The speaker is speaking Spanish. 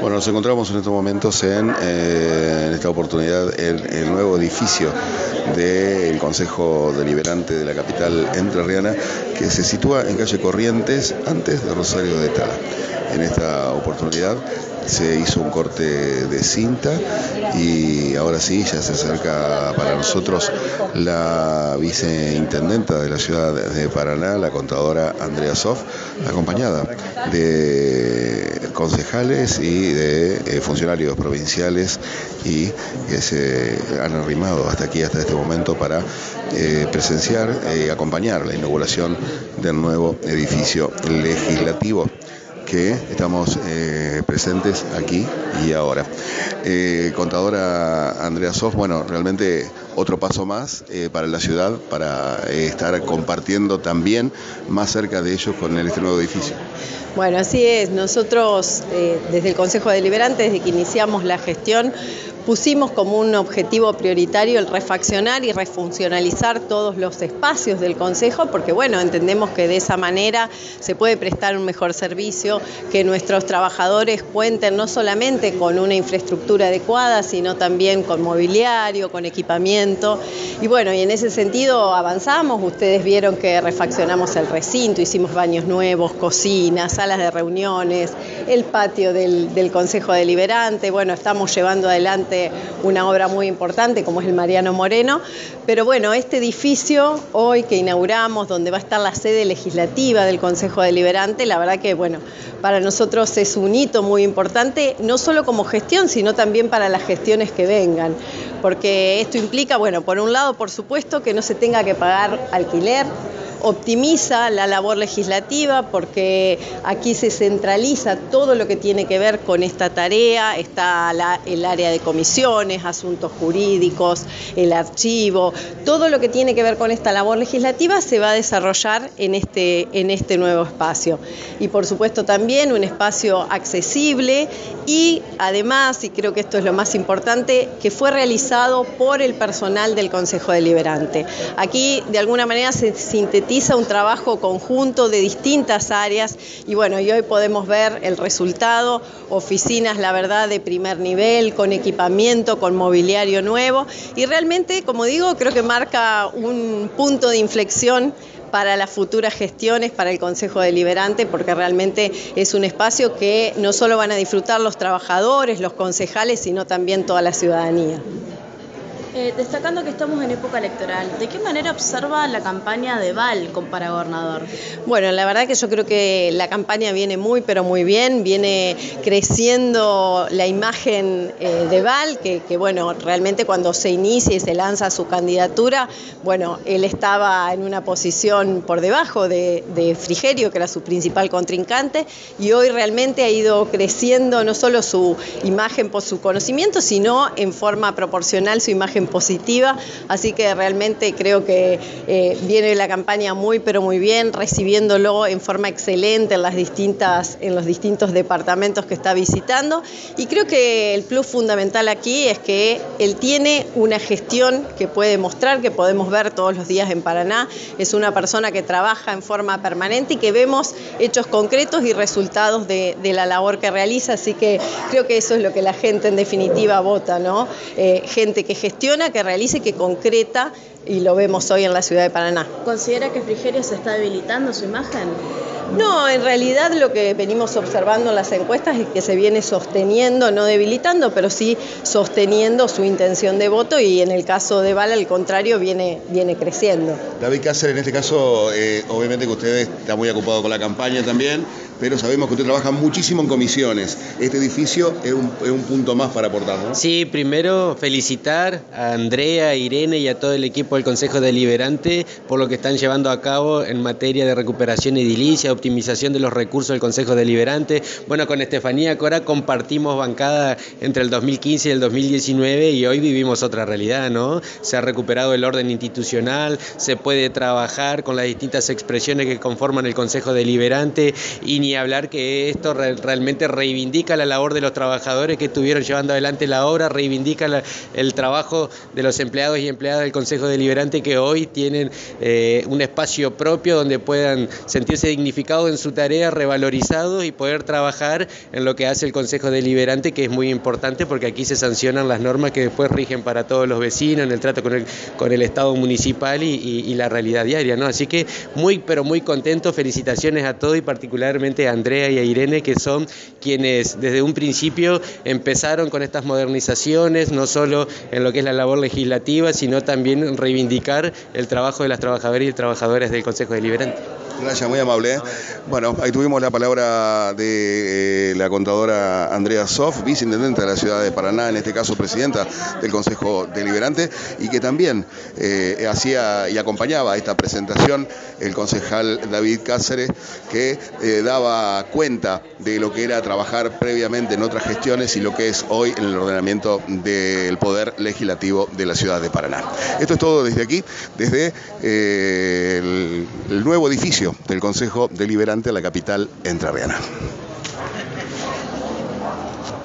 Bueno, nos encontramos en estos momentos en, eh, en esta oportunidad en el nuevo edificio del Consejo Deliberante de la capital entrerriana que se sitúa en calle Corrientes antes de Rosario de Tala. En esta oportunidad. Se hizo un corte de cinta y ahora sí ya se acerca para nosotros la viceintendenta de la ciudad de Paraná, la contadora Andrea Soff, acompañada de concejales y de eh, funcionarios provinciales y que se han arrimado hasta aquí, hasta este momento, para eh, presenciar y acompañar la inauguración del nuevo edificio legislativo que estamos eh, presentes aquí y ahora. Eh, contadora Andrea Sof, bueno, realmente otro paso más eh, para la ciudad, para estar compartiendo también más cerca de ellos con este nuevo edificio. Bueno, así es. Nosotros desde el Consejo Deliberante, desde que iniciamos la gestión, pusimos como un objetivo prioritario el refaccionar y refuncionalizar todos los espacios del Consejo, porque bueno, entendemos que de esa manera se puede prestar un mejor servicio, que nuestros trabajadores cuenten no solamente con una infraestructura adecuada, sino también con mobiliario, con equipamiento. Y bueno, y en ese sentido avanzamos, ustedes vieron que refaccionamos el recinto, hicimos baños nuevos, cocinas, salas de reuniones, el patio del, del Consejo Deliberante, bueno, estamos llevando adelante una obra muy importante como es el Mariano Moreno, pero bueno, este edificio hoy que inauguramos, donde va a estar la sede legislativa del Consejo Deliberante, la verdad que bueno, para nosotros es un hito muy importante, no solo como gestión, sino también para las gestiones que vengan, porque esto implica, bueno, por un lado, por supuesto, que no se tenga que pagar alquiler, optimiza la labor legislativa porque aquí se centraliza todo lo que tiene que ver con esta tarea, está el área de comisiones, asuntos jurídicos, el archivo, todo lo que tiene que ver con esta labor legislativa se va a desarrollar en este, en este nuevo espacio. Y por supuesto también un espacio accesible y además, y creo que esto es lo más importante, que fue realizado por el personal del Consejo Deliberante. Aquí de alguna manera se sintetiza un trabajo conjunto de distintas áreas y bueno, y hoy podemos ver el resultado, oficinas, la verdad, de primer nivel, con equipamiento, con mobiliario nuevo y realmente, como digo, creo que marca un punto de inflexión para las futuras gestiones, para el Consejo Deliberante, porque realmente es un espacio que no solo van a disfrutar los trabajadores, los concejales, sino también toda la ciudadanía. Eh, destacando que estamos en época electoral, ¿de qué manera observa la campaña de Val para gobernador? Bueno, la verdad que yo creo que la campaña viene muy, pero muy bien, viene creciendo la imagen eh, de Val, que, bueno, realmente cuando se inicia y se lanza su candidatura, bueno, él estaba en una posición por debajo de, de Frigerio, que era su principal contrincante, y hoy realmente ha ido creciendo no solo su imagen por su conocimiento, sino en forma proporcional su imagen positiva, así que realmente creo que eh, viene la campaña muy pero muy bien, recibiéndolo en forma excelente en, las distintas, en los distintos departamentos que está visitando. Y creo que el plus fundamental aquí es que él tiene una gestión que puede mostrar, que podemos ver todos los días en Paraná, es una persona que trabaja en forma permanente y que vemos hechos concretos y resultados de, la labor que realiza, así que creo que eso es lo que la gente en definitiva vota, ¿no? Eh, gente que gestiona que realice, que concreta y lo vemos hoy en la ciudad de Paraná. ¿Considera que Frigerio se está debilitando su imagen? No, en realidad lo que venimos observando en las encuestas es que se viene sosteniendo, no debilitando, pero sí sosteniendo su intención de voto y en el caso de Val, al contrario, viene, viene creciendo. David Cáceres, en este caso, eh, obviamente que usted está muy ocupado con la campaña también, pero sabemos que usted trabaja muchísimo en comisiones. Este edificio es un, punto más para aportar, ¿no? Sí, primero felicitar a Andrea, a Irene y a todo el equipo del Consejo Deliberante por lo que están llevando a cabo en materia de recuperación edilicia, optimización de los recursos del Consejo Deliberante. Bueno, con Estefanía Cora compartimos bancada entre el 2015 y el 2019 y hoy vivimos otra realidad, ¿no? Se ha recuperado el orden institucional, se puede trabajar con las distintas expresiones que conforman el Consejo Deliberante y ni hablar que esto realmente reivindica la labor de los trabajadores que estuvieron llevando adelante la obra, reivindica el trabajo de los empleados y empleadas del Consejo Deliberante que hoy tienen eh, un espacio propio donde puedan sentirse dignificados en su tarea, revalorizados y poder trabajar en lo que hace el Consejo Deliberante, que es muy importante porque aquí se sancionan las normas que después rigen para todos los vecinos, en el trato con el, con el Estado municipal y, la realidad diaria. ¿no? Así que muy, pero muy contento, felicitaciones a todos y particularmente a Andrea y a Irene, que son quienes desde un principio empezaron con estas modernizaciones, no solo en lo que es la labor legislativa, sino también reivindicar el trabajo de las trabajadoras y trabajadores del Consejo Deliberante. Gracias, muy amable. ¿eh? Bueno, ahí tuvimos la palabra de eh, la contadora Andrea Soff, viceintendente de la ciudad de Paraná, en este caso presidenta del Consejo Deliberante, y que también eh, hacía y acompañaba esta presentación el concejal David Cáceres, que daba cuenta de lo que era trabajar previamente en otras gestiones y lo que es hoy en el ordenamiento del Poder Legislativo de la ciudad de Paraná. Esto es todo desde aquí, desde el nuevo edificio del Consejo Deliberante a la capital entrerriana.